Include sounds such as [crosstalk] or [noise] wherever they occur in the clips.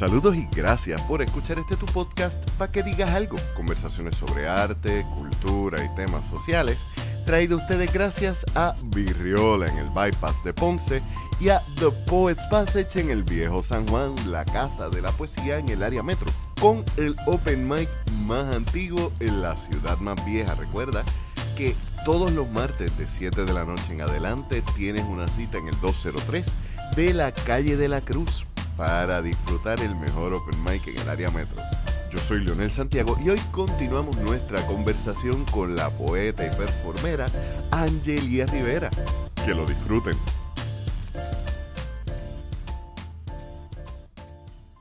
Saludos y gracias por escuchar este tu podcast para que digas algo. Conversaciones sobre arte, cultura y temas sociales. Traído ustedes gracias a Virriola en el Bypass de Ponce y a The Poets Passage en el Viejo San Juan, la casa de la poesía en el área metro. Con el open mic más antiguo en la ciudad más vieja. Recuerda que todos los martes de 7 de la noche en adelante tienes una cita en el 203 de la calle de la Cruz para disfrutar el mejor open mic en el área metro. Yo soy Leonel Santiago y hoy continuamos nuestra conversación con la poeta y performera Angelia Rivera. Que lo disfruten.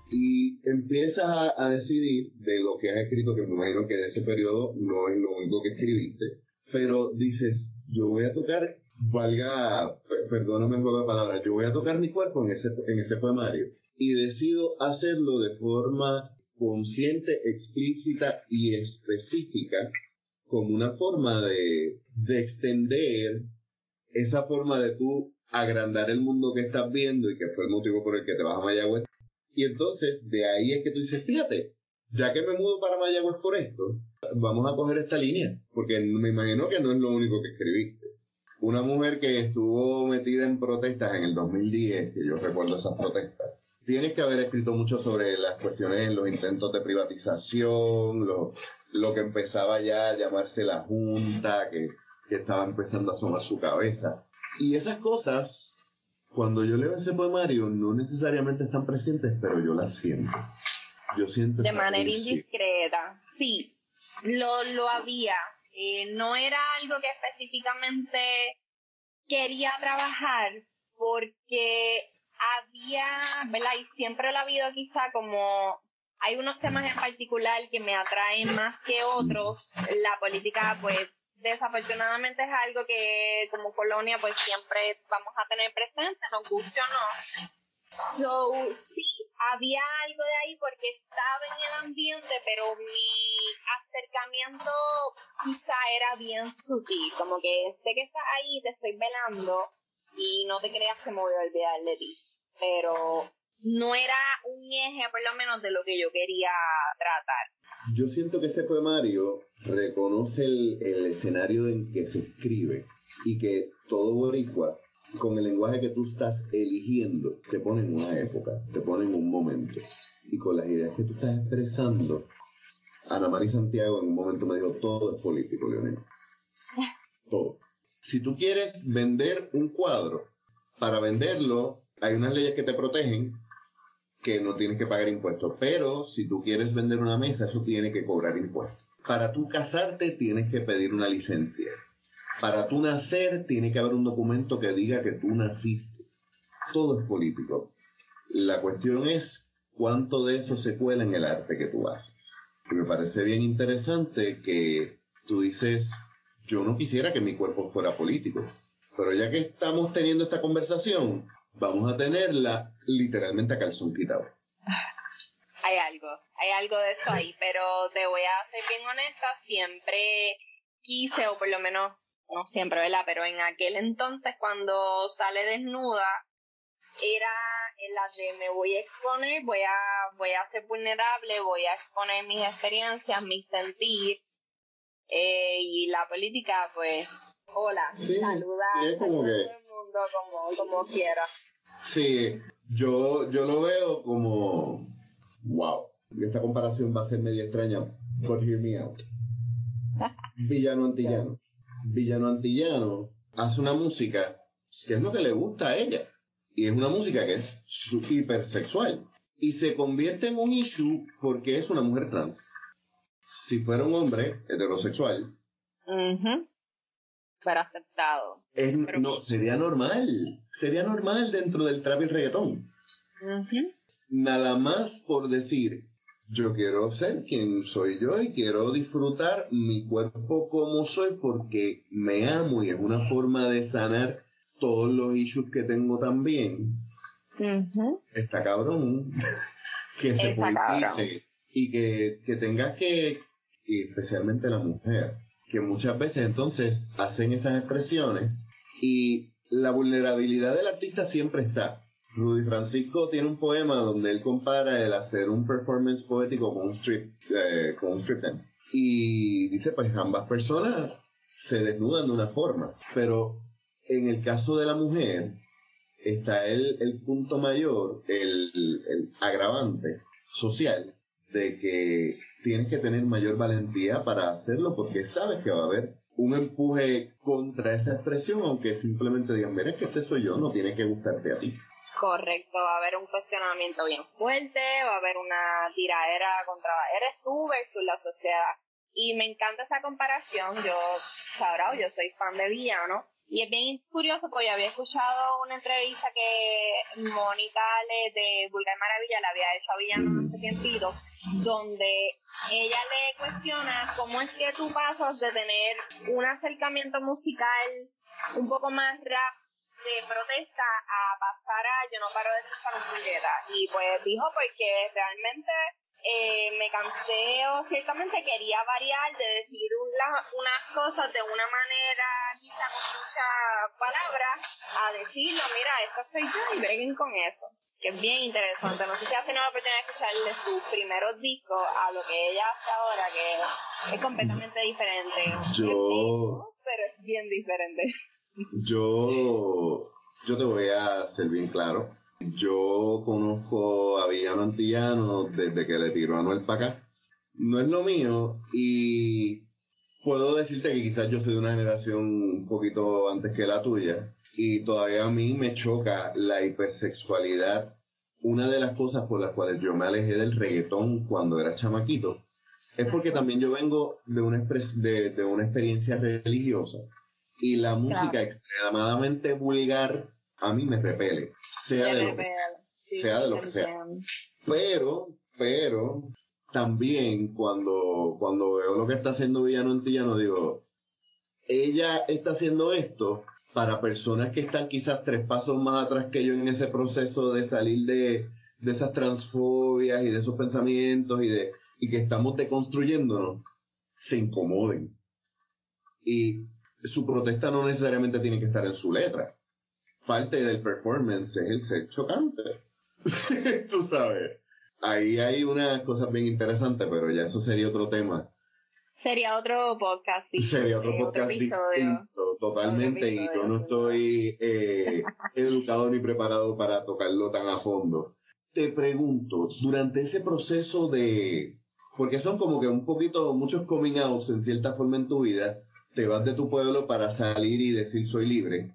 Y empiezas a, decidir de lo que has escrito, que me imagino que de ese periodo no es lo único que escribiste, pero dices, yo voy a tocar, valga, perdóname el juego de palabras, yo voy a tocar mi cuerpo en ese, en ese poemario y decido hacerlo de forma consciente, explícita y específica como una forma de, de extender esa forma de tú agrandar el mundo que estás viendo y que fue el motivo por el que te vas a Mayagüez. Y entonces de ahí es que tú dices, fíjate, ya que me mudo para Mayagüez por esto, vamos a coger esta línea, porque me imagino que no es lo único que escribiste. Una mujer que estuvo metida en protestas en el 2010, que yo recuerdo esas protestas, tienes que haber escrito mucho sobre las cuestiones, los intentos de privatización, lo, lo que empezaba ya a llamarse la Junta, que, que estaba empezando a asomar su cabeza. Y esas cosas, cuando yo leo ese poemario, no necesariamente están presentes, pero yo las siento. Yo siento de manera indiscreta, sí, lo, lo había. Eh, no era algo que específicamente quería trabajar porque había, ¿verdad? Y siempre lo ha habido quizá como hay unos temas en particular que me atraen más que otros. La política, pues, desafortunadamente es algo que como colonia, pues, siempre vamos a tener presente, nos guste o no. So, sí, había algo de ahí porque estaba en el ambiente, pero mi acercamiento quizá era bien sutil, como que sé que estás ahí, te estoy velando y no te creas que me voy a olvidar de ti pero no era un eje por lo menos de lo que yo quería tratar. Yo siento que ese poemario reconoce el, el escenario en que se escribe y que todo boricua, con el lenguaje que tú estás eligiendo, te pone en una época, te pone en un momento. Y con las ideas que tú estás expresando, Ana María Santiago en un momento me dijo, todo es político, Leonel. Todo. Si tú quieres vender un cuadro, para venderlo hay unas leyes que te protegen que no tienes que pagar impuestos, pero si tú quieres vender una mesa, eso tiene que cobrar impuestos. Para tú casarte, tienes que pedir una licencia. Para tú nacer, tiene que haber un documento que diga que tú naciste. Todo es político. La cuestión es cuánto de eso se cuela en el arte que tú haces. Y me parece bien interesante que tú dices, yo no quisiera que mi cuerpo fuera político, pero ya que estamos teniendo esta conversación, vamos a tenerla literalmente a calzón quitado. Hay algo, hay algo de eso ahí, pero te voy a ser bien honesta, siempre quise, o por lo menos, no siempre, ¿verdad? Pero en aquel entonces, cuando sale desnuda, era en la de me voy a exponer, voy a, voy a ser vulnerable, voy a exponer mis experiencias, mis sentir, eh, y la política, pues, hola, saluda a todo el mundo como, como quiera. Sí, yo, yo lo veo como, wow, esta comparación va a ser medio extraña, but hear me out. Villano antillano. Villano antillano hace una música que es lo que le gusta a ella. Y es una música que es hipersexual. Y se convierte en un issue porque es una mujer trans. Si fuera un hombre heterosexual, fuera aceptado. no, sería normal. Sería normal dentro del trap y el reggaetón. Nada más por decir, yo quiero ser quien soy yo y quiero disfrutar mi cuerpo como soy porque me amo y es una forma de sanar todos los issues que tengo también. Está cabrón [laughs] que se politice y que, que tengas que, especialmente la mujer, que muchas veces entonces hacen esas expresiones y la vulnerabilidad del artista siempre está. Rudy Francisco tiene un poema donde él compara el hacer un performance poético con un strip, eh, con un strip dance. Y dice, pues ambas personas se desnudan de una forma, pero en el caso de la mujer está el, punto mayor, el agravante social de que tienes que tener mayor valentía para hacerlo porque sabes que va a haber un empuje contra esa expresión, aunque simplemente digan, mira, es que este soy yo, no tiene que gustarte a ti. Correcto, va a haber un cuestionamiento bien fuerte, va a haber una tiradera contra, eres tú versus la sociedad. Y me encanta esa comparación, yo, sabrá, yo soy fan de Villano, y es bien curioso porque yo había escuchado una entrevista que Mónica Le de Vulgar Maravilla le había hecho a Villano hace tiempito, donde ella le cuestiona cómo es que tú pasas de tener un acercamiento musical un poco más rap de protesta a pasar a yo no paro de escuchar un. Y pues dijo porque realmente eh, me cansé o ciertamente quería variar de decir unas cosas de una manera quizá con muchas palabras a decirlo, mira, esto soy yo y vengan con eso. Que es bien interesante. No sé si has tenido la oportunidad de escucharle sus primeros discos a lo que ella hace ahora, que es completamente diferente. Yo. pero es bien diferente. Yo. Yo te voy a ser bien claro yo conozco a Villano Antillano desde que le tiró a Noel para acá. No es lo mío y puedo decirte que quizás yo soy de una generación un poquito antes que la tuya y todavía a mí me choca la hipersexualidad. Una de las cosas por las cuales yo me alejé del reggaetón cuando era chamaquito es porque también yo vengo de una, de, de una experiencia religiosa y la música extremadamente vulgar a mí me repele, sea de lo que, sea de lo que sea. Pero, pero, también cuando, cuando veo lo que está haciendo Villano Antillano, digo, ella está haciendo esto para personas que están quizás tres pasos más atrás que yo en ese proceso de salir de, de esas transfobias y de esos pensamientos y de y que estamos deconstruyéndonos, se incomoden. Y su protesta no necesariamente tiene que estar en su letra parte del performance es el ser chocante. [laughs] Tú sabes. Ahí hay una cosa bien interesante, pero ya eso sería otro tema. Sería otro podcast. Sería otro podcast distinto, totalmente, y yo no estoy eh, educado ni preparado para tocarlo tan a fondo. Te pregunto, durante ese proceso de... Porque son como que un poquito, muchos coming outs en cierta forma en tu vida, te vas de tu pueblo para salir y decir soy libre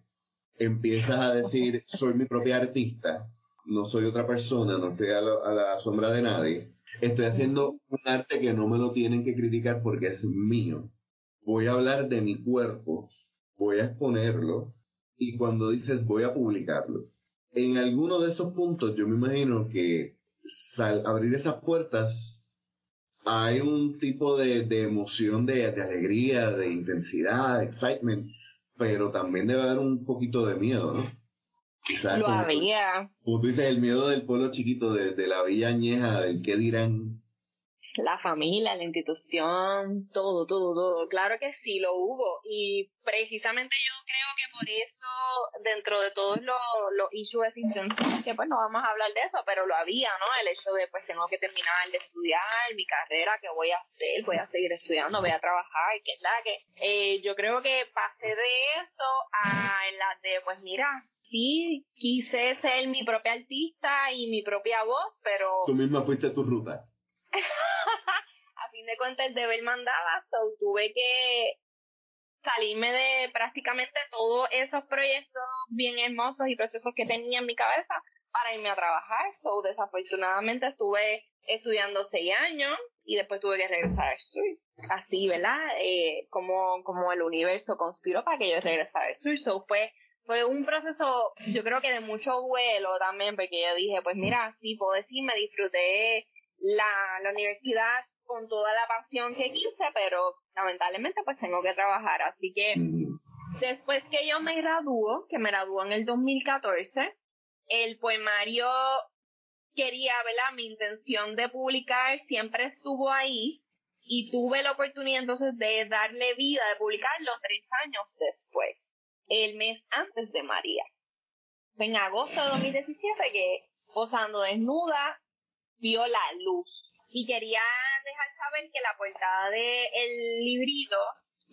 empiezas a decir, soy mi propia artista, no soy otra persona, no estoy a, la sombra de nadie, estoy haciendo un arte que no me lo tienen que criticar porque es mío. Voy a hablar de mi cuerpo, voy a exponerlo y cuando dices voy a publicarlo. En alguno de esos puntos yo me imagino que al abrir esas puertas hay un tipo de, emoción, de, de, alegría, de intensidad, de excitement, pero también debe haber un poquito de miedo, ¿no? Quizás Lo había. Como tú dices, el miedo del pueblo chiquito, de, de la villa añeja, del qué dirán. La familia, la institución, todo, todo, todo. Claro que sí, lo hubo. Y precisamente yo creo que por eso, dentro de todos los, los issues que pues no vamos a hablar de eso, pero lo había, ¿no? El hecho de, pues tengo que terminar de estudiar mi carrera, ¿qué voy a hacer? Voy a seguir estudiando, voy a trabajar, que es la que... Eh, yo creo que pasé de eso a la de, pues mira, sí, quise ser mi propia artista y mi propia voz, pero... Tú misma fuiste tu ruta. [laughs] a fin de cuentas el deber mandaba, so tuve que salirme de prácticamente todos esos proyectos bien hermosos y procesos que tenía en mi cabeza para irme a trabajar. So desafortunadamente estuve estudiando seis años y después tuve que regresar al sur. Así, ¿verdad? Eh, como, como el universo conspiró para que yo regresara al sur. So fue fue un proceso, yo creo que de mucho duelo también, porque yo dije, pues mira, sí, puedo decir, me disfruté la, la universidad con toda la pasión que quise, pero lamentablemente pues tengo que trabajar. Así que después que yo me graduó, que me graduó en el 2014, el poemario quería, ¿verdad? Mi intención de publicar siempre estuvo ahí y tuve la oportunidad entonces de darle vida, de publicarlo tres años después, el mes antes de María. en agosto de 2017 que posando desnuda vio la luz. Y quería dejar saber que la portada del librito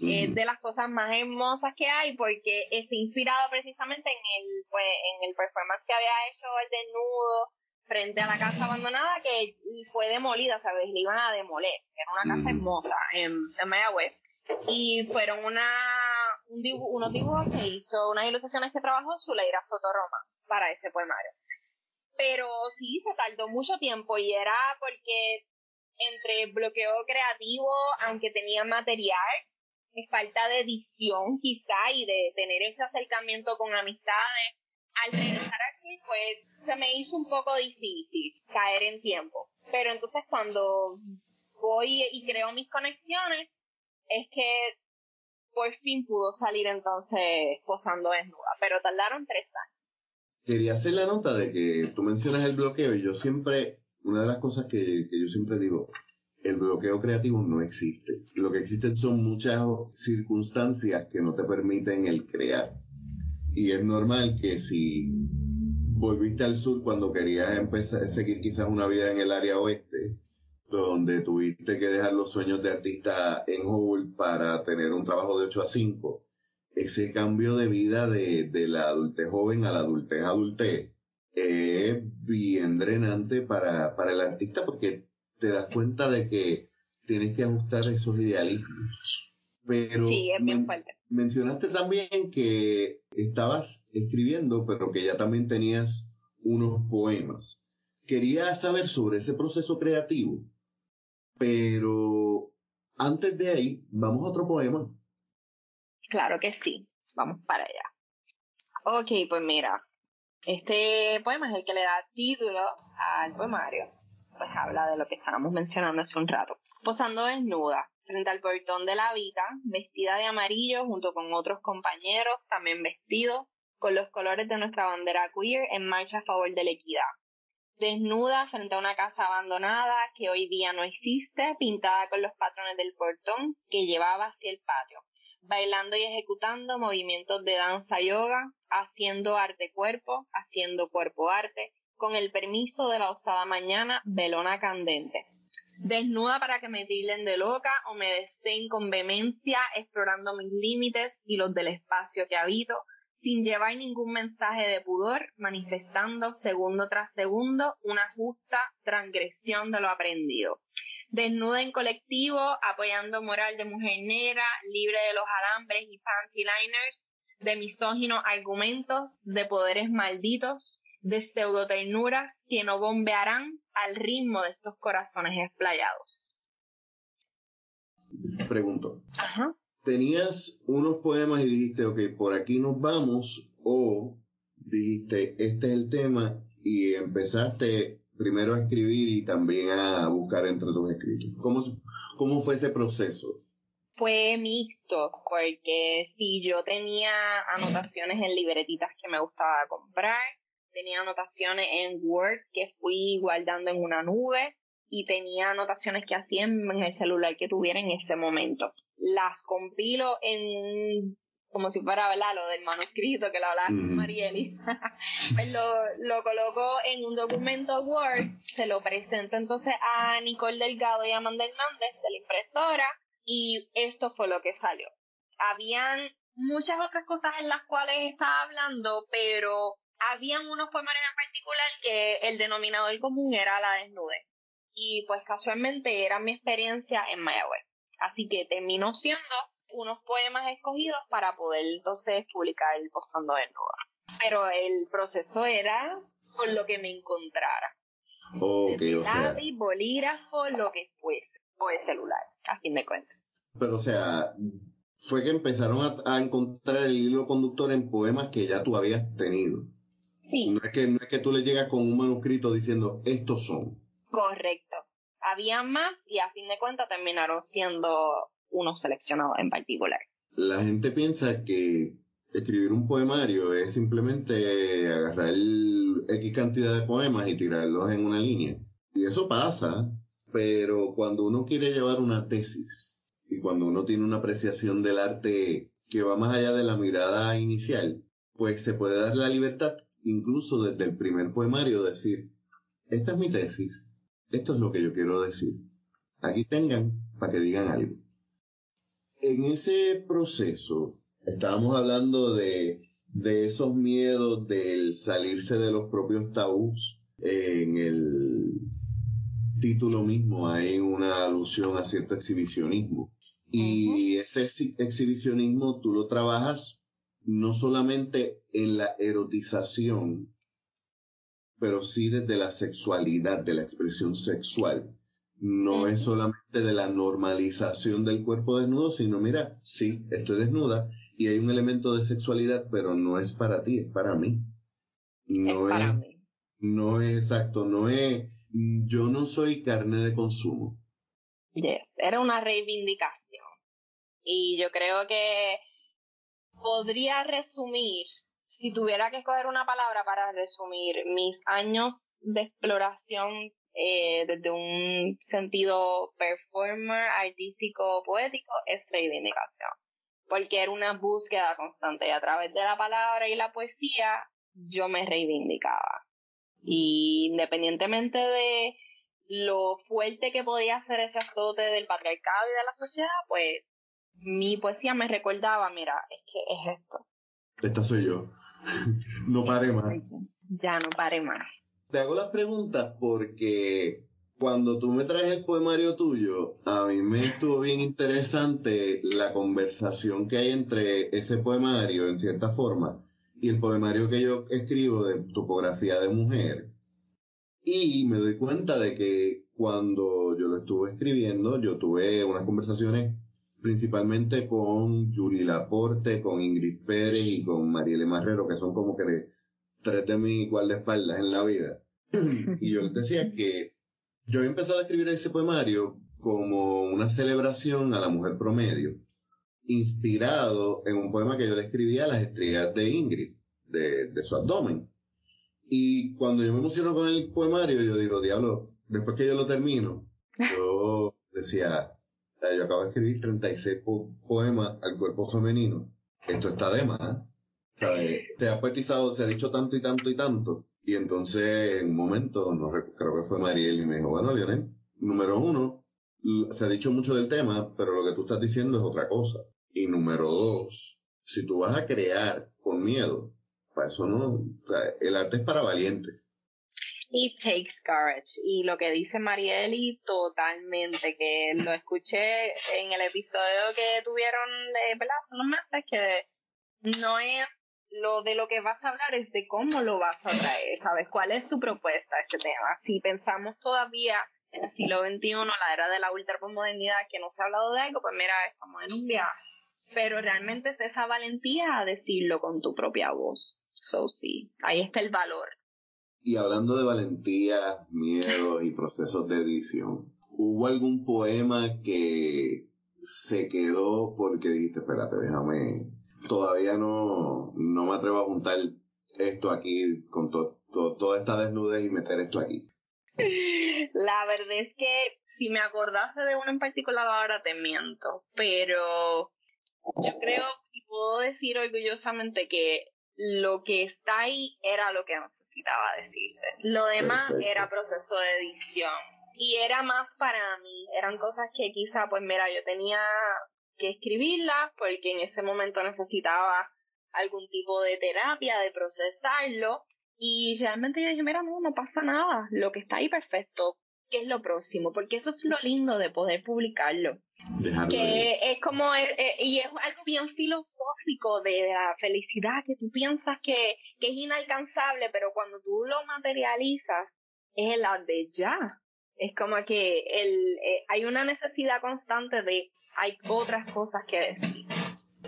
es de las cosas más hermosas que hay porque está inspirado precisamente en el, pues, en el performance que había hecho el desnudo frente a la casa abandonada que fue demolida, ¿sabes? Le iban a demoler. Era una casa hermosa en, en Mayagüez. Y fueron una, un unos dibujos que hizo, unas ilustraciones que trabajó Zuleira Soto Roma para ese poemario. Pero sí, se tardó mucho tiempo y era porque entre bloqueo creativo, aunque tenía material, falta de edición quizá y de tener ese acercamiento con amistades. Al regresar aquí, pues se me hizo un poco difícil caer en tiempo. Pero entonces cuando voy y creo mis conexiones, es que por fin pudo salir entonces posando desnuda, pero tardaron tres años. Quería hacer la nota de que tú mencionas el bloqueo y yo siempre, una de las cosas que, que yo siempre digo, el bloqueo creativo no existe. Lo que existen son muchas circunstancias que no te permiten el crear. Y es normal que si volviste al sur cuando querías empezar seguir quizás una vida en el área oeste, donde tuviste que dejar los sueños de artista en hold para tener un trabajo de 8 a 5, ese cambio de vida de, de la adultez joven a la adultez adultez es bien drenante para, para el artista porque te das cuenta de que tienes que ajustar esos idealismos. Pero sí, es bien fuerte. mencionaste también que estabas escribiendo, pero que ya también tenías unos poemas. Quería saber sobre ese proceso creativo, pero antes de ahí, vamos a otro poema. Claro que sí, vamos para allá. Ok, pues mira, este poema es el que le da título al poemario pues habla de lo que estábamos mencionando hace un rato. Posando desnuda, frente al portón de la vida, vestida de amarillo junto con otros compañeros, también vestidos, con los colores de nuestra bandera queer en marcha a favor de la equidad. Desnuda frente a una casa abandonada que hoy día no existe, pintada con los patrones del portón que llevaba hacia el patio, bailando y ejecutando movimientos de danza yoga, haciendo arte cuerpo, haciendo cuerpo arte, con el permiso de la osada mañana, velona candente. Desnuda para que me tilden de loca o me deseen con vehemencia, explorando mis límites y los del espacio que habito, sin llevar ningún mensaje de pudor, manifestando segundo tras segundo una justa transgresión de lo aprendido. Desnuda en colectivo, apoyando moral de mujer negra, libre de los alambres y fancy liners, de misóginos argumentos, de poderes malditos, de pseudoternuras que no bombearán al ritmo de estos corazones explayados. Pregunto. ¿Tenías unos poemas y dijiste, ok, por aquí nos vamos? ¿O dijiste, este es el tema y empezaste primero a escribir y también a buscar entre tus escritos? ¿Cómo, cómo fue ese proceso? Fue mixto, porque si yo tenía anotaciones en libretitas que me gustaba comprar, tenía anotaciones en Word que fui guardando en una nube y tenía anotaciones que hacía en el celular que tuviera en ese momento. Las compilo en como si fuera ¿verdad? lo del manuscrito que lo hablaba con Marielis, [laughs] pues lo, lo coloco en un documento Word, se lo presento entonces a Nicole Delgado y a Amanda Hernández de la impresora y esto fue lo que salió. Habían muchas otras cosas en las cuales estaba hablando, pero habían unos poemarios en particular que el denominador común era la desnudez. Y pues casualmente era mi experiencia en Mayagüez. Así que terminó siendo unos poemas escogidos para poder entonces publicar el Posando Desnuda. Pero el proceso era con lo que me encontrara. Okay, o sea, bolígrafo, lo que fuese. O el celular, a fin de cuentas. Pero o sea, fue que empezaron a encontrar el hilo conductor en poemas que ya tú habías tenido. No es, que, no es que tú le llegas con un manuscrito diciendo, estos son. Correcto. Había más y a fin de cuentas terminaron siendo unos seleccionados en particular. La gente piensa que escribir un poemario es simplemente agarrar X cantidad de poemas y tirarlos en una línea. Y eso pasa, pero cuando uno quiere llevar una tesis y cuando uno tiene una apreciación del arte que va más allá de la mirada inicial, pues se puede dar la libertad incluso desde el primer poemario, decir, esta es mi tesis, esto es lo que yo quiero decir. Aquí tengan para que digan algo. En ese proceso, estábamos hablando de, de esos miedos del salirse de los propios tabús. En el título mismo hay una alusión a cierto exhibicionismo. Y ese exhibicionismo tú lo trabajas no solamente en la erotización, pero sí desde la sexualidad, de la expresión sexual. No es solamente de la normalización del cuerpo desnudo, sino mira, sí, estoy desnuda y hay un elemento de sexualidad, pero no es para ti, es para mí. No es, para mí. No es exacto, no es, yo no soy carne de consumo. Yes, era una reivindicación. Y yo creo que podría resumir, si tuviera que escoger una palabra para resumir mis años de exploración eh, desde un sentido performer, artístico, poético, es reivindicación. Porque era una búsqueda constante y a través de la palabra y la poesía yo me reivindicaba. Y independientemente de lo fuerte que podía ser ese azote del patriarcado y de la sociedad, pues mi poesía me recordaba, mira, es que es esto. Esta soy yo. [laughs] no pare más. Ya no pare más. Te hago las preguntas porque cuando tú me traes el poemario tuyo, a mí me estuvo bien interesante la conversación que hay entre ese poemario, en cierta forma, y el poemario que yo escribo de topografía de mujer. Y me doy cuenta de que cuando yo lo estuve escribiendo, yo tuve unas conversaciones principalmente con Julie Laporte, con Ingrid Pérez y con Marielle Marrero, que son como que tres de mis guardaespaldas en la vida. y yo les decía que yo había empezado a escribir ese poemario como una celebración a la mujer promedio, inspirado en un poema que yo le escribía a las estrellas de Ingrid, de, de su abdomen. Y cuando yo me emociono con el poemario, yo digo, diablo, después que yo lo termino, yo decía, yo acabo de escribir 36 poemas al cuerpo femenino. Esto está de más. Se ha poetizado, se ha dicho tanto y tanto y tanto. Y entonces, en un momento, no creo que fue Mariel y me dijo, bueno, Lionel, número uno, se ha dicho mucho del tema, pero lo que tú estás diciendo es otra cosa. Y número dos, si tú vas a crear con miedo, para eso no, el arte es para valientes. It takes courage. Y lo que dice Marieli, totalmente, que lo escuché en el episodio que tuvieron de, unos meses que no es lo de lo que vas a hablar, es de cómo lo vas a traer, ¿sabes? ¿Cuál es tu propuesta a este tema? Si pensamos todavía en el siglo XXI, la era de la ultrapomodernidad, que no se ha hablado de algo, pues mira, estamos en un viaje. Pero realmente es esa valentía a decirlo con tu propia voz. So sí, ahí está el valor y hablando de valentía, miedo y procesos de edición, ¿hubo algún poema que se quedó porque dijiste, espérate, déjame, todavía no, no me atrevo a juntar esto aquí con toda esta desnudez y meter esto aquí? La verdad es que si me acordase de uno en particular ahora te miento, pero yo creo y puedo decir orgullosamente que lo que está ahí era lo que necesitaba decirse. Lo demás era proceso de edición. Y era más para mí, eran cosas que quizá, pues mira, yo tenía que escribirlas porque en ese momento necesitaba algún tipo de terapia, de procesarlo. Y realmente yo dije, mira, no, no pasa nada, lo que está ahí perfecto, ¿qué es lo próximo? Porque eso es lo lindo de poder publicarlo que es como, eh, eh, y es algo bien filosófico de la felicidad, que tú piensas que, que es inalcanzable, pero cuando tú lo materializas, es la de ya. Es como que el, eh, hay una necesidad constante de, hay otras cosas que decir.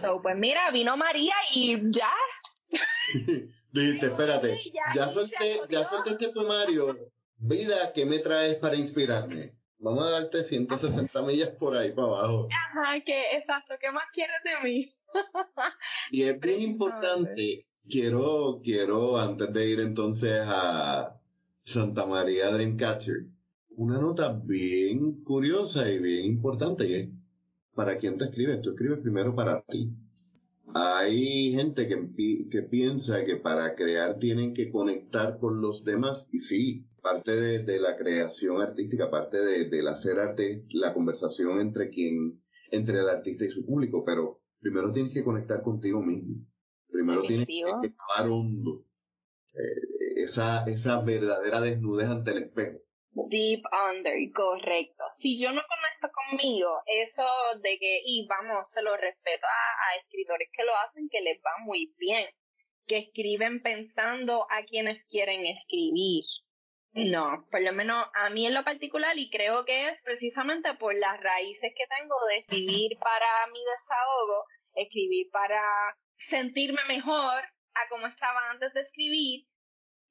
So, pues mira, vino María y ya. [laughs] Dijiste, espérate, ya, solté, ya solté este poemario. Vida, ¿qué me traes para inspirarme? Vamos a darte 160 millas por ahí para abajo. Ajá, que exacto, ¿qué más quieres de mí? y es bien importante, quiero, quiero, antes de ir entonces a Santa María Dreamcatcher, una nota bien curiosa y bien importante, es, ¿para quién te escribes? Tú escribes primero para ti. Hay gente que, que piensa que para crear tienen que conectar con los demás y sí, parte de, la creación artística, parte de, del hacer arte, la conversación entre quien, entre el artista y su público, pero primero tienes que conectar contigo mismo. Primero tienes que estar hondo. Eh, esa, esa verdadera desnudez ante el espejo. Deep under, correcto. Si yo no conecto conmigo, eso de que, y vamos, se lo respeto a, escritores que lo hacen, que les va muy bien, que escriben pensando a quienes quieren escribir. No, por lo menos a mí en lo particular, y creo que es precisamente por las raíces que tengo de escribir para mi desahogo, escribir para sentirme mejor a como estaba antes de escribir,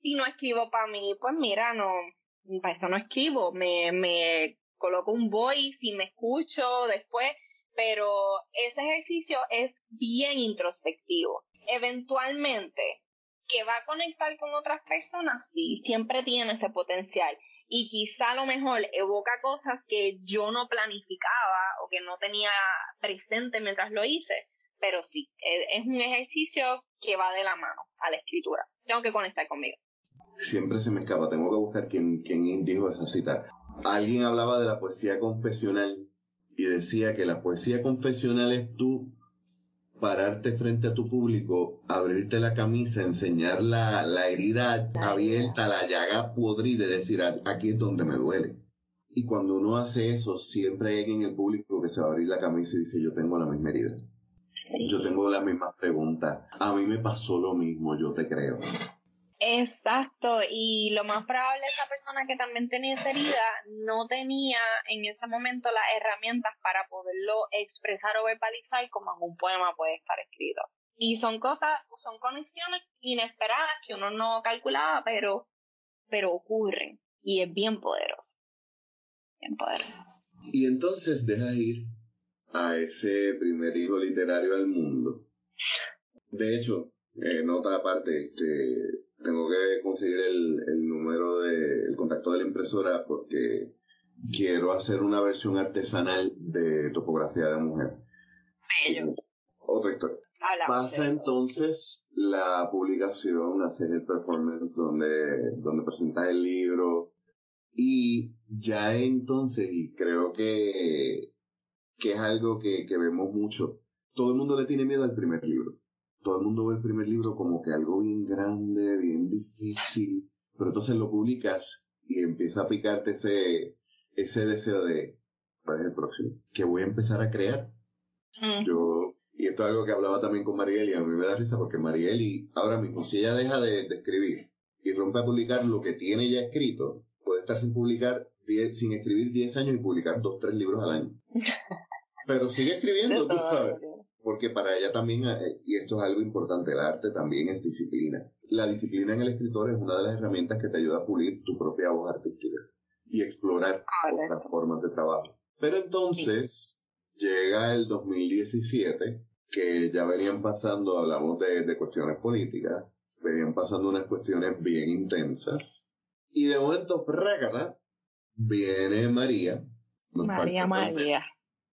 si no escribo para mí, pues mira, no, para eso no escribo, me, me coloco un voice y me escucho después, pero ese ejercicio es bien introspectivo. Eventualmente, que va a conectar con otras personas, sí, siempre tiene ese potencial. Y quizá a lo mejor evoca cosas que yo no planificaba o que no tenía presente mientras lo hice, pero sí, es un ejercicio que va de la mano a la escritura. Tengo que conectar conmigo siempre se me escapa, tengo que buscar quién, quién dijo esa cita. Alguien hablaba de la poesía confesional y decía que la poesía confesional es tú pararte frente a tu público, abrirte la camisa, enseñar la, la herida abierta, la llaga podrida decir, aquí es donde me duele. Y cuando uno hace eso, siempre hay alguien en el público que se va a abrir la camisa y dice, yo tengo la misma herida. Yo tengo las mismas preguntas. A mí me pasó lo mismo, yo te creo. Exacto, y lo más probable esa persona que también tenía esa herida no tenía en ese momento las herramientas para poderlo expresar o verbalizar como en un poema puede estar escrito. Y son cosas, son conexiones inesperadas que uno no calculaba, pero, pero ocurren y es bien poderoso. Bien poderoso. Y entonces deja ir a ese primer hijo literario al mundo. De hecho, eh, nota aparte, este, tengo que conseguir el, el número de, el contacto de la impresora porque quiero hacer una versión artesanal de topografía de mujer. Otra historia. Pasa entonces la publicación, hacer el performance donde, donde presentas el libro y ya entonces, y creo que, que es algo que, que vemos mucho, todo el mundo le tiene miedo al primer libro todo el mundo ve el primer libro como que algo bien grande, bien difícil, pero entonces lo publicas y empieza a picarte ese, ese deseo de, ¿cuál es el próximo? Que voy a empezar a crear. Mm. Yo, y esto es algo que hablaba también con Marieli, a mí me da risa porque Marieli, ahora mismo, si ella deja de, escribir y rompe a publicar lo que tiene ya escrito, puede estar sin publicar, sin escribir 10 años y publicar 2, 3 libros al año. [laughs] Pero sigue escribiendo, tú sabes porque para ella también, eh, y esto es algo importante, el arte también es disciplina. La disciplina en el escritor es una de las herramientas que te ayuda a pulir tu propia voz artística y explorar otras formas de trabajo. Pero entonces llega el 2017, que ya venían pasando, hablamos de, de cuestiones políticas, venían pasando unas cuestiones bien intensas, y de momento, prácata, viene María. María María.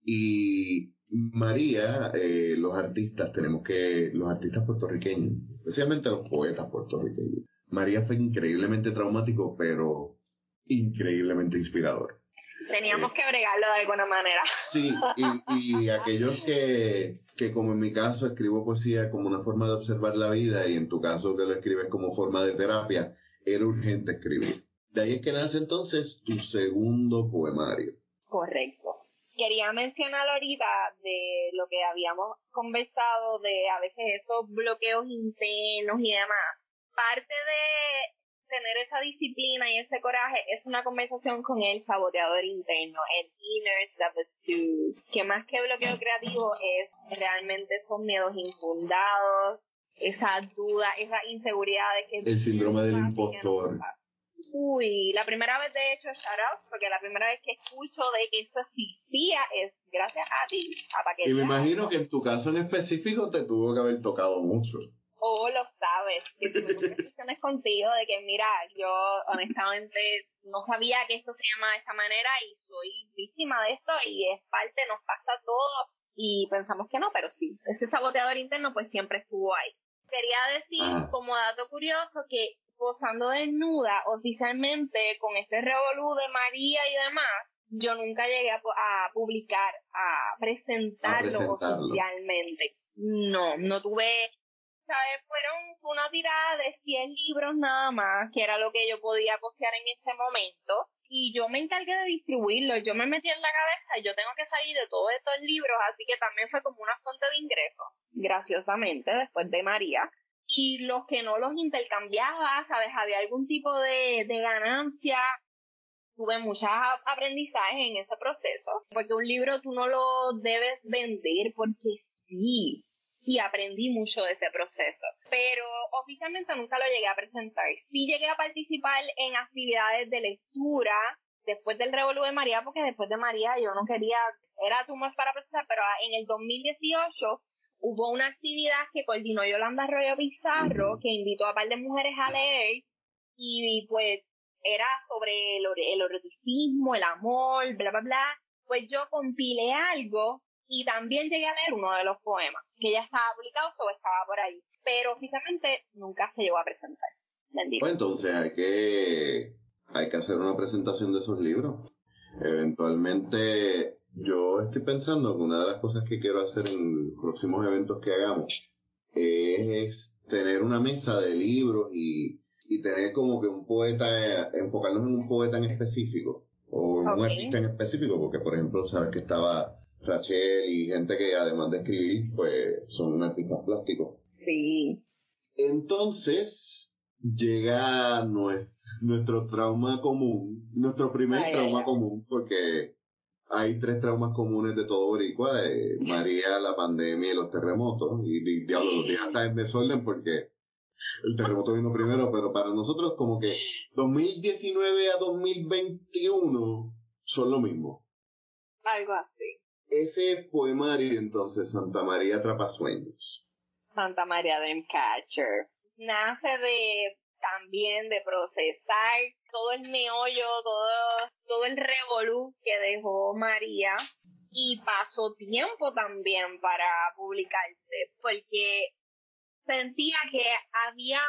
Y María, eh, los artistas, tenemos que, los artistas puertorriqueños, especialmente los poetas puertorriqueños. María fue increíblemente traumático, pero increíblemente inspirador. Teníamos que bregarlo de alguna manera. Sí, y, aquellos que, que, como en mi caso, escribo poesía como una forma de observar la vida, y en tu caso que lo escribes como forma de terapia, era urgente escribir. De ahí es que nace entonces tu segundo poemario. Correcto quería mencionar ahorita de lo que habíamos conversado de a veces esos bloqueos internos y demás. Parte de tener esa disciplina y ese coraje es una conversación con el saboteador interno, el inner saboteur, que más que bloqueo creativo es realmente esos miedos infundados, esa duda, esa inseguridad de que... El síndrome del impostor. Uy, la primera vez de hecho, shout out, porque la primera vez que escucho de que eso existía es gracias a ti. A y me imagino que en tu caso en específico te tuvo que haber tocado mucho. Oh, lo sabes, que tuve discusiones contigo de que, mira, yo honestamente no sabía que esto se llama de esta manera y soy víctima de esto y es parte, nos pasa a todos y pensamos que no, pero sí, ese saboteador interno pues siempre estuvo ahí. Quería decir como dato curioso que posando desnuda oficialmente con este revolú de María y demás, yo nunca llegué a, publicar, a presentarlo, oficialmente. No, no tuve, ¿sabes? Fueron una tirada de 100 libros nada más, que era lo que yo podía postear en ese momento. Y yo me encargué de distribuirlos, yo me metí en la cabeza, yo tengo que salir de todos estos libros, así que también fue como una fuente de ingresos, graciosamente, después de María y los que no los intercambiaba, ¿sabes? Había algún tipo de, de ganancia. Tuve muchos aprendizajes en ese proceso, porque un libro tú no lo debes vender porque sí. Y aprendí mucho de ese proceso. Pero oficialmente nunca lo llegué a presentar. Sí llegué a participar en actividades de lectura después del Revolu de María, porque después de María yo no quería, era tú más para presentar, pero en el 2018 hubo una actividad que coordinó Yolanda Arroyo Pizarro, que invitó a un par de mujeres a leer, y pues era sobre el, el eroticismo, el amor, bla, bla, bla. Pues yo compilé algo y también llegué a leer uno de los poemas, que ya estaba publicado o estaba por ahí. Pero oficialmente nunca se llegó a presentar. Pues entonces hay que, hay que hacer una presentación de esos libros. Eventualmente yo estoy pensando que una de las cosas que quiero hacer en los próximos eventos que hagamos es tener una mesa de libros y, y tener como que un poeta, enfocarnos en un poeta en específico o en un artista en específico, porque por ejemplo, sabes que estaba Rachel y gente que además de escribir, pues son artistas plásticos. Sí. Entonces, llega nuestro, trauma común, nuestro primer trauma común, porque hay tres traumas comunes de todo Boricua, de María, la pandemia y los terremotos. Y, diablo, los días están en desorden porque el terremoto vino primero, pero para nosotros como que 2019 a 2021 son lo mismo. Algo así. Ese poemario entonces, Santa María Trapasueños. Santa María Dreamcatcher. Nace de también de procesar todo el meollo, todo, todo el revolú que dejó María. Y pasó tiempo también para publicarse porque sentía que había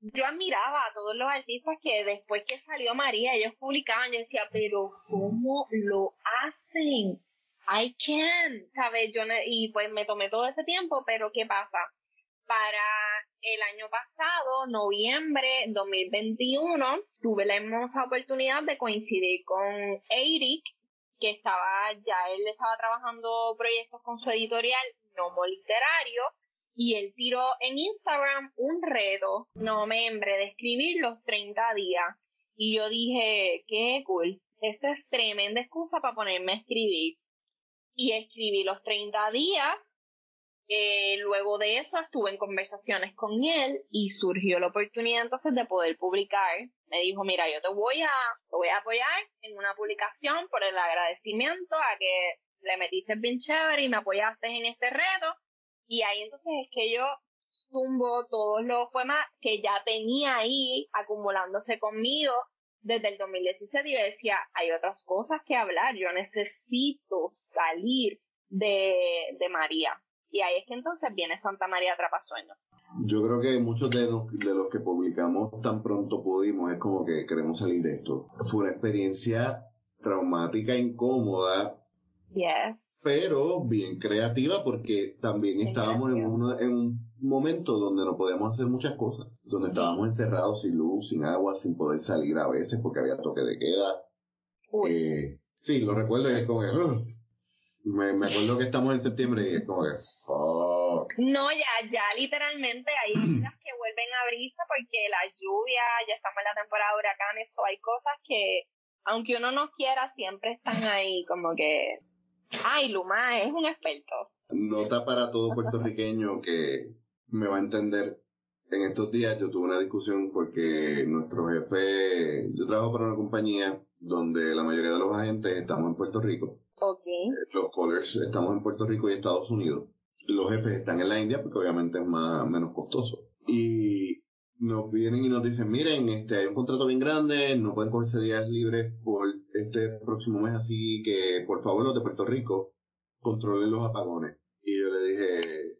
yo admiraba a todos los artistas que después que salió María ellos publicaban y decía pero cómo lo hacen I can sabes yo y pues me tomé todo ese tiempo pero qué pasa para el año pasado, noviembre 2021, tuve la hermosa oportunidad de coincidir con Eric, que estaba, ya él estaba trabajando proyectos con su editorial Nomo Literario, y él tiró en Instagram un reto, noviembre, de escribir los 30 días. Y yo dije, qué cool, esto es tremenda excusa para ponerme a escribir. Y escribí los 30 días eh, luego de eso estuve en conversaciones con él y surgió la oportunidad entonces de poder publicar. Me dijo, mira, yo te voy a, te voy a apoyar en una publicación por el agradecimiento a que le metiste bien chévere y me apoyaste en este reto. Y ahí entonces es que yo zumbo todos los poemas que ya tenía ahí acumulándose conmigo desde el 2017 y yo decía, hay otras cosas que hablar, yo necesito salir de, de María. Y ahí es que entonces viene Santa María Trapasueño. Yo creo que muchos de los, de los que publicamos tan pronto pudimos es como que queremos salir de esto. Fue una experiencia traumática, incómoda. Yes. Pero bien creativa porque también estábamos en, en un momento donde no podíamos hacer muchas cosas. Donde estábamos encerrados sin luz, sin agua, sin poder salir a veces porque había toque de queda. Eh, sí, lo recuerdo y es como que... me, me acuerdo que estamos en septiembre y es como que no, ya, ya literalmente hay [clears throat] días que vuelven a abrirse porque la lluvia, ya estamos en la temporada de huracanes, o hay cosas que, aunque uno no quiera, siempre están ahí, como que, ay, Luma es un experto. Nota para todo puertorriqueño que me va a entender. En estos días yo tuve una discusión porque nuestro jefe, yo trabajo para una compañía donde la mayoría de los agentes estamos en Puerto Rico. Okay. Los callers estamos en Puerto Rico y Estados Unidos los jefes están en la India porque obviamente es más menos costoso. Y nos vienen y nos dicen, miren, este hay un contrato bien grande, no pueden cogerse días libres por este próximo mes, así que por favor los de Puerto Rico controlen los apagones. Y yo le dije,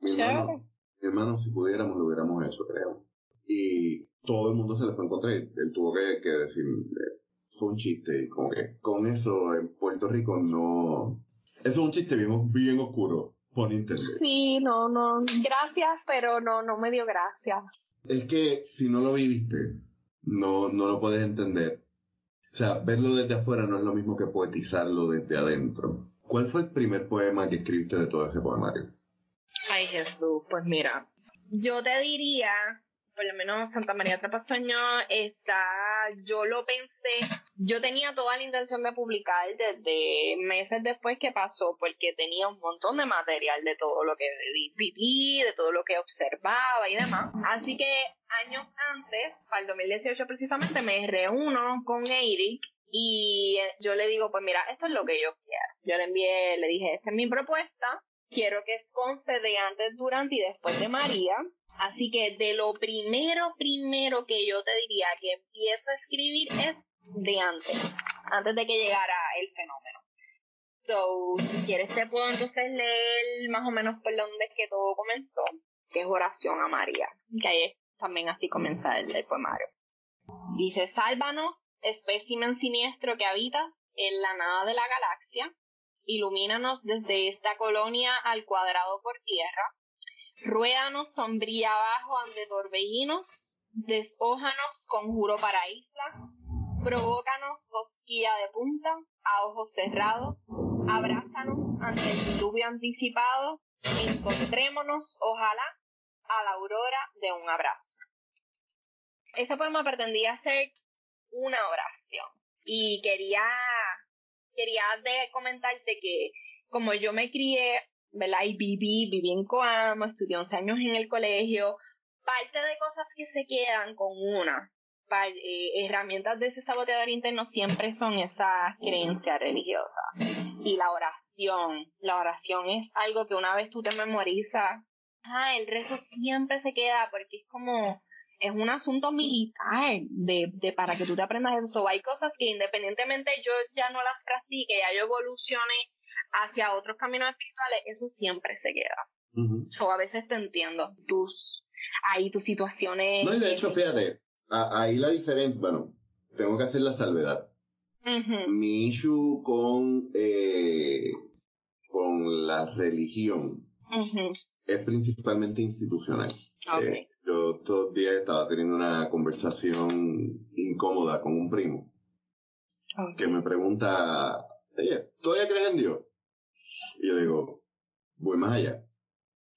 mi hermano, mi hermano, si pudiéramos lo hubiéramos hecho, creo. Y todo el mundo se le fue en contra y él tuvo que, que decir, eh, fue un chiste y como que con eso en Puerto Rico no... Eso es un chiste bien, bien oscuro, por internet. Sí, no, no, gracias, pero no, no me dio gracias. Es que si no lo viviste, no, no lo puedes entender. O sea, verlo desde afuera no es lo mismo que poetizarlo desde adentro. ¿Cuál fue el primer poema que escribiste de todo ese poemario? Ay, Jesús, pues mira, yo te diría, por lo menos Santa María Trapastoño está, yo lo pensé, yo tenía toda la intención de publicar desde meses después que pasó, porque tenía un montón de material de todo lo que viví, de todo lo que observaba y demás. Así que años antes, para el 2018 precisamente, me reúno con Eric y yo le digo, pues mira, esto es lo que yo quiero. Yo le envié, le dije, esta es mi propuesta, quiero que conste de antes, durante y después de María. Así que de lo primero, primero que yo te diría que empiezo a escribir es de antes, antes de que llegara el fenómeno. So, si quieres te puedo entonces leer más o menos por donde es que todo comenzó, que es oración a María, que ahí también así comienza el, el poemario. Dice, sálvanos, espécimen siniestro que habitas en la nada de la galaxia, ilumínanos desde esta colonia al cuadrado por tierra, ruédanos sombría abajo ante torbellinos, deshójanos conjuro para isla, provócanos cosquilla de punta a ojos cerrados, abrázanos ante el diluvio anticipado, encontrémonos, ojalá, a la aurora de un abrazo. Este poema pretendía ser una oración y quería quería de comentarte que como yo me crié, ¿verdad? Y viví, viví en Coamo, estudié 11 años en el colegio, parte de cosas que se quedan con una, eh, herramientas de ese saboteador interno siempre son esa creencia religiosa. Y la oración, la oración es algo que una vez tú te memorizas, ah, el rezo siempre se queda porque es como es un asunto militar de, de para que tú te aprendas eso. hay cosas que independientemente yo ya no las practique, ya yo evolucione hacia otros caminos espirituales, eso siempre se queda. a veces te entiendo, tus, ahí tus situaciones. No, y de hecho, fíjate, ahí la diferencia, bueno, tengo que hacer la salvedad. Mi issue con, eh, con la religión es principalmente institucional. Eh, yo los días estaba teniendo una conversación incómoda con un primo que me pregunta, oye, ¿todavía crees en Dios? Y yo digo, voy más allá.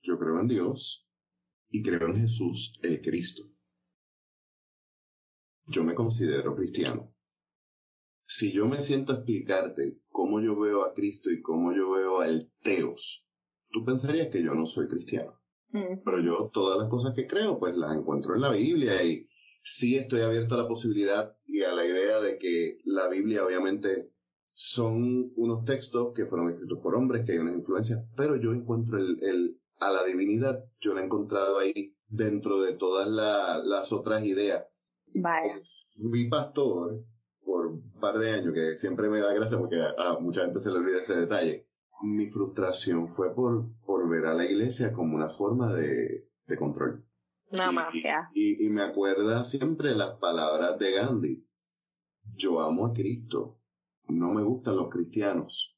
Yo creo en Dios y creo en Jesús, el Cristo. Yo me considero cristiano. Si yo me siento a explicarte cómo yo veo a Cristo y cómo yo veo al Teos, tú pensarías que yo no soy cristiano. Pero yo todas las cosas que creo, pues las encuentro en la Biblia y sí estoy abierto a la posibilidad y a la idea de que la Biblia obviamente son unos textos que fueron escritos por hombres, que hay unas influencias, pero yo encuentro el, el a la divinidad, yo la he encontrado ahí dentro de todas las otras ideas. Vaya. Fui pastor por un par de años, que siempre me da gracia porque a mucha gente se le olvida ese detalle mi frustración fue por, por ver a la iglesia como una forma de, de control. Una mafia. Y, y, me acuerda siempre las palabras de Gandhi. Yo amo a Cristo. No me gustan los cristianos.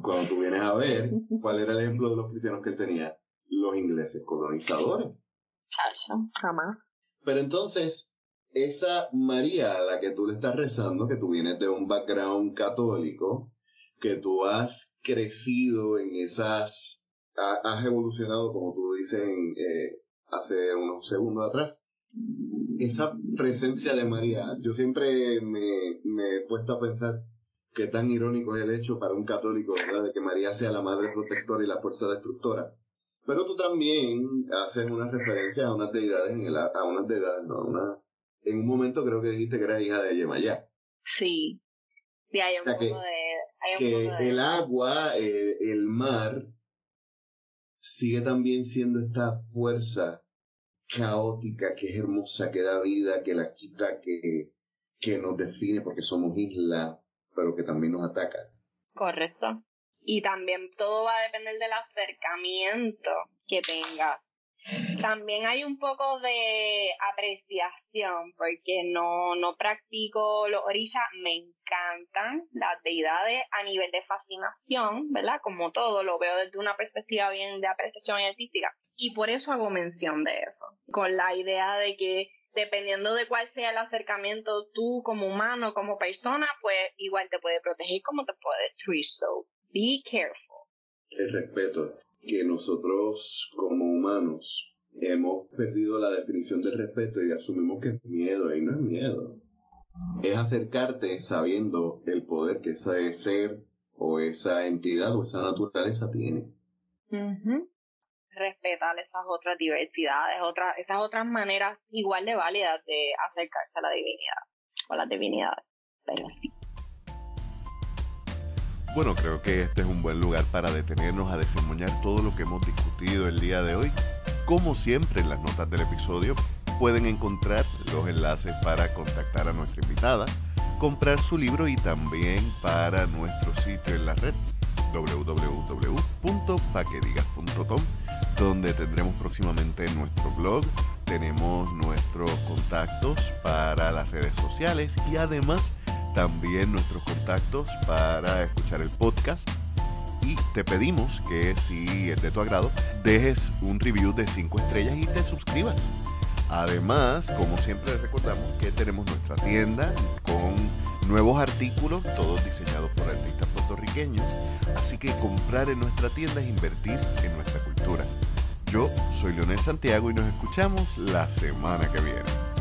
Cuando tú vienes a ver [laughs] cuál era el ejemplo de los cristianos que él tenía, los ingleses colonizadores. jamás. Pero entonces, esa María a la que tú le estás rezando, que tú vienes de un background católico, que tú has crecido en esas, has evolucionado, como tú dices eh, hace unos segundos atrás. Esa presencia de María, yo siempre me, me he puesto a pensar qué tan irónico es el hecho para un católico, ¿verdad? De que María sea la madre protectora y la fuerza destructora. Pero tú también haces una referencia a unas deidades, en el, a unas deidades, ¿no? Una, en un momento creo que dijiste que eras hija de Yemayá. Sí. Sí, hay un de que el agua, eh, el mar, sigue también siendo esta fuerza caótica que es hermosa, que da vida, que la quita, que, que nos define porque somos isla, pero que también nos ataca. Correcto. Y también todo va a depender del acercamiento que tengas. [laughs] También hay un poco de apreciación, porque no, no practico los orillas, me encantan las deidades a nivel de fascinación, ¿verdad? Como todo, lo veo desde una perspectiva bien de apreciación artística. Y por eso hago mención de eso, con la idea de que dependiendo de cuál sea el acercamiento, tú como humano, como persona, pues igual te puede proteger como te puede destruir. So, be careful. El respeto, que nosotros como humanos hemos perdido la definición del respeto y asumimos que es miedo, y no es miedo. Es acercarte sabiendo el poder que ese ser o esa entidad o esa naturaleza tiene. Respetar esas otras diversidades, otras, esas otras maneras igual de válidas de acercarse a la divinidad o a las divinidades. Pero sí. Bueno, creo que este es un buen lugar para detenernos a desemboñar todo lo que hemos discutido el día de hoy. Como siempre, en las notas del episodio pueden encontrar los enlaces para contactar a nuestra invitada, comprar su libro y también para nuestro sitio en la red www.paquedigas.com donde tendremos próximamente nuestro blog, tenemos nuestros contactos para las redes sociales y además también nuestros contactos para escuchar el podcast. Y te pedimos que si es de tu agrado, dejes un review de 5 estrellas y te suscribas. Además, como siempre recordamos que tenemos nuestra tienda con nuevos artículos, todos diseñados por artistas puertorriqueños. Así que comprar en nuestra tienda es invertir en nuestra cultura. Yo soy Leonel Santiago y nos escuchamos la semana que viene.